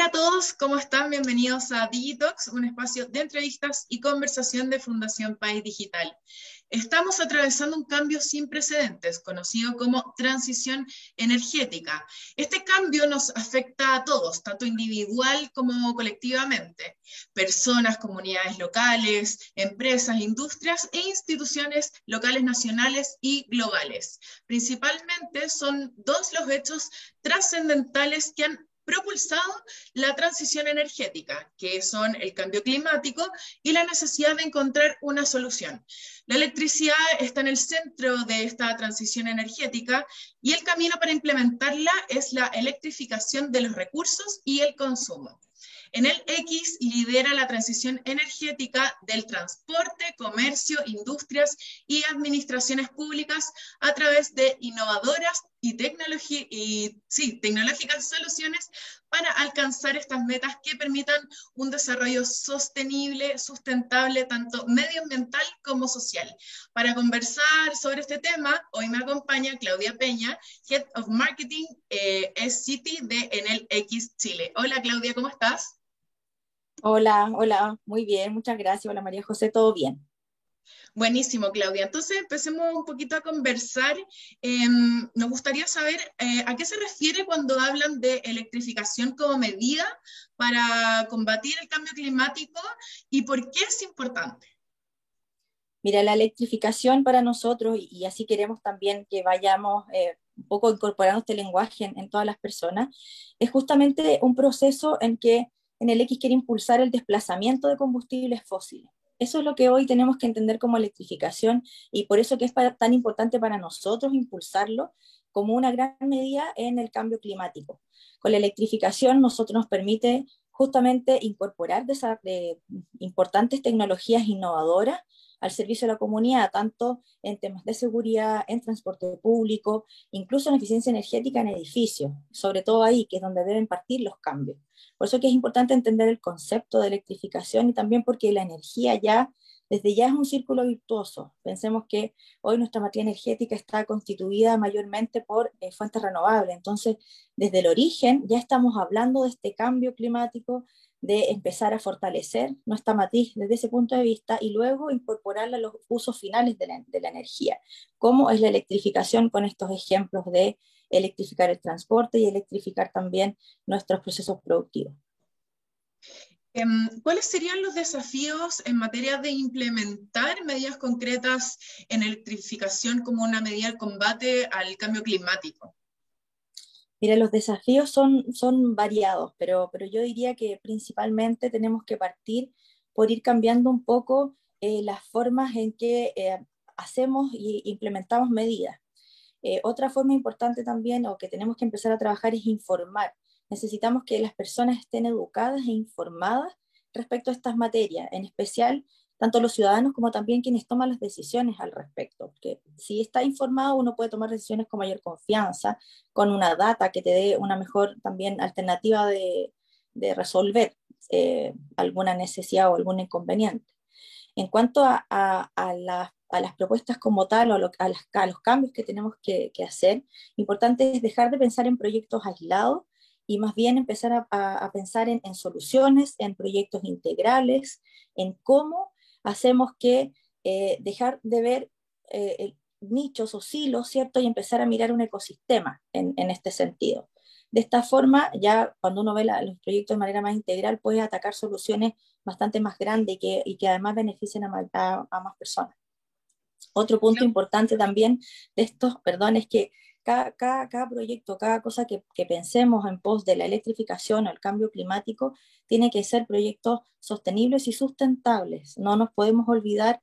Hola a todos, ¿cómo están? Bienvenidos a Digitox, un espacio de entrevistas y conversación de Fundación País Digital. Estamos atravesando un cambio sin precedentes, conocido como transición energética. Este cambio nos afecta a todos, tanto individual como colectivamente. Personas, comunidades locales, empresas, industrias e instituciones locales, nacionales y globales. Principalmente son dos los hechos trascendentales que han propulsado la transición energética, que son el cambio climático y la necesidad de encontrar una solución. La electricidad está en el centro de esta transición energética y el camino para implementarla es la electrificación de los recursos y el consumo. En el X lidera la transición energética del transporte, comercio, industrias y administraciones públicas a través de innovadoras y, sí, tecnológicas soluciones para alcanzar estas metas que permitan un desarrollo sostenible, sustentable, tanto medioambiental como social. Para conversar sobre este tema, hoy me acompaña Claudia Peña, Head of Marketing eh, City de Enel X Chile. Hola Claudia, ¿cómo estás? Hola, hola, muy bien, muchas gracias. Hola María José, ¿todo bien? Buenísimo, Claudia. Entonces, empecemos un poquito a conversar. Em, nos gustaría saber eh, a qué se refiere cuando hablan de electrificación como medida para combatir el cambio climático y por qué es importante. Mira, la electrificación para nosotros, y, así queremos también que vayamos eh, un poco incorporando este lenguaje en, en todas las personas, es justamente un proceso en que en el X quiere impulsar el desplazamiento de combustibles fósiles. Eso es lo que hoy tenemos que entender como electrificación y por eso que es tan importante para nosotros impulsarlo como una gran medida en el cambio climático. Con la electrificación nosotros nos permite justamente incorporar de importantes tecnologías innovadoras al servicio de la comunidad, tanto en temas de seguridad, en transporte público, incluso en eficiencia energética en edificios, sobre todo ahí, que es donde deben partir los cambios. Por eso que es importante entender el concepto de electrificación y también porque la energía ya, desde ya es un círculo virtuoso. Pensemos que hoy nuestra materia energética está constituida mayormente por eh, fuentes renovables. Entonces, desde el origen ya estamos hablando de este cambio climático, de empezar a fortalecer nuestra matriz desde ese punto de vista y luego incorporarla a los usos finales de la, de la energía, como es la electrificación con estos ejemplos de electrificar el transporte y electrificar también nuestros procesos productivos. Em, ¿Cuáles serían los desafíos en materia de implementar medidas concretas en electrificación como una medida de combate al cambio climático? Mira, los desafíos son, son variados, pero, pero yo diría que principalmente tenemos que partir por ir cambiando un poco eh, las formas en que eh, hacemos y implementamos medidas. Eh, otra forma importante también, o que tenemos que empezar a trabajar, es informar. Necesitamos que las personas estén educadas e informadas respecto a estas materias, en especial tanto los ciudadanos como también quienes toman las decisiones al respecto. Porque si está informado, uno puede tomar decisiones con mayor confianza, con una data que te dé una mejor también alternativa de, de resolver eh, alguna necesidad o algún inconveniente. En cuanto a, a, a, a las propuestas como tal o a, a, los cambios que tenemos que, que, hacer, importante es dejar de pensar en proyectos aislados y más bien empezar a, pensar en, en, soluciones, en proyectos integrales, en cómo hacemos que eh, dejar de ver eh, nichos o silos, ¿cierto? Y empezar a mirar un ecosistema en, este sentido. De esta forma, ya cuando uno ve los proyectos de manera más integral, puede atacar soluciones bastante más grandes y que, y que además beneficien a, a, más personas. Otro punto importante también de estos, perdón, es que cada, cada, cada, proyecto, cada cosa que, que, pensemos en pos de la electrificación o el cambio climático, tiene que ser proyectos sostenibles y sustentables. No nos podemos olvidar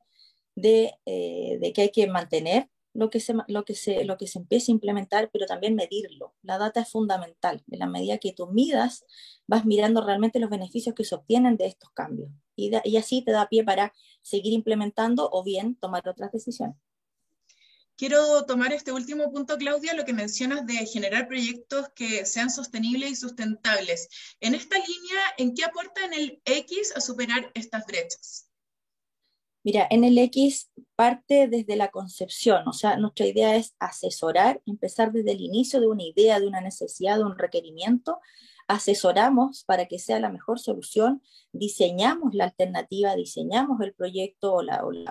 de, eh, de que hay que mantener lo que, se, lo, que se, lo que se empiece a implementar, pero también medirlo. La data es fundamental. En la medida que tú midas, vas mirando realmente los beneficios que se obtienen de estos cambios. Y, y así te da pie para seguir implementando o bien tomar otras decisiones. Quiero tomar este último punto, Claudia, lo que mencionas de generar proyectos que sean sostenibles y sustentables. En esta línea, ¿en qué aporta en el X a superar estas brechas? Mira, en el X parte desde la concepción, o sea, nuestra idea es asesorar, empezar desde el inicio de una idea, de una necesidad, de un requerimiento, asesoramos para que sea la mejor solución, diseñamos la alternativa, diseñamos el proyecto o,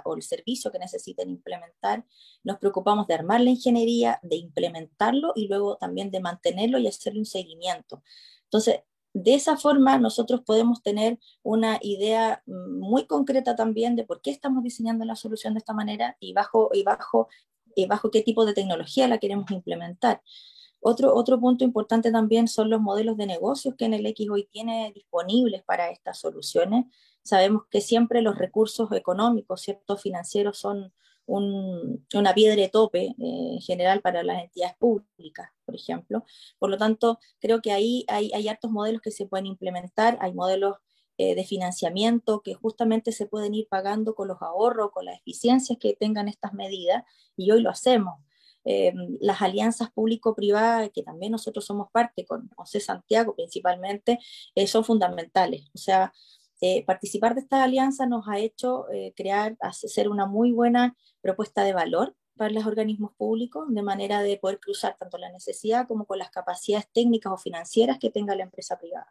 o, el servicio que necesiten implementar, nos preocupamos de armar la ingeniería, de implementarlo y luego también de mantenerlo y hacerle un seguimiento. Entonces, de esa forma nosotros podemos tener una idea muy concreta también de por qué estamos diseñando la solución de esta manera y bajo, y bajo, y bajo qué tipo de tecnología la queremos implementar. Otro, otro punto importante también son los modelos de negocios que en el X hoy tiene disponibles para estas soluciones. Sabemos que siempre los recursos económicos, ciertos financieros son, una piedra de tope eh, en general para las entidades públicas, por ejemplo. Por lo tanto, creo que ahí hay, hay hartos modelos que se pueden implementar, hay modelos eh, de financiamiento que justamente se pueden ir pagando con los ahorros, con las eficiencias que tengan estas medidas, y hoy lo hacemos. Eh, las alianzas público-privadas, que también nosotros somos parte, con José Santiago principalmente, son fundamentales. O sea, participar de estas alianzas nos ha hecho crear, hacer una muy buena propuesta de valor para los organismos públicos, de manera de poder cruzar tanto la necesidad como con las capacidades técnicas o financieras que tenga la empresa privada.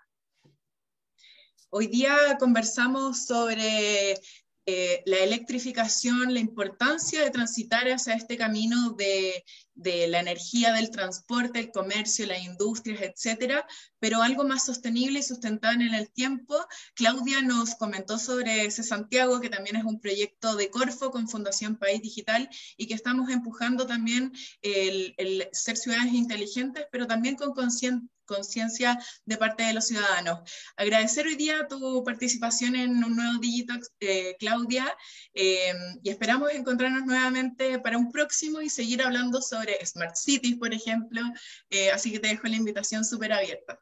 Hoy día conversamos sobre eh, la electrificación, la importancia de transitar hacia este camino de, la energía, del transporte, el comercio, las industrias, etcétera, pero algo más sostenible y sustentable en el tiempo. Claudia nos comentó sobre ese Santiago, que también es un proyecto de Corfo con Fundación País Digital y que estamos empujando también el, el ser ciudades inteligentes, pero también con conciencia de parte de los ciudadanos. Agradecer hoy día tu participación en un nuevo Digitox, eh, Claudia, em, y esperamos encontrarnos nuevamente para un próximo y seguir hablando sobre Smart Cities, por ejemplo, eh, así que te dejo la invitación súper abierta.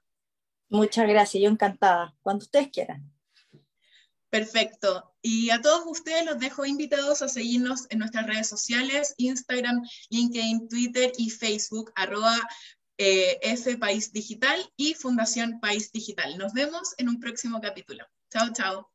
Muchas gracias, yo encantada, cuando ustedes quieran. Perfecto. Y a todos ustedes los dejo invitados a seguirnos en nuestras redes sociales, Instagram, LinkedIn, Twitter y Facebook, arroba eh, F País Digital y Fundación País Digital. Nos vemos en un próximo capítulo. Chao, chao.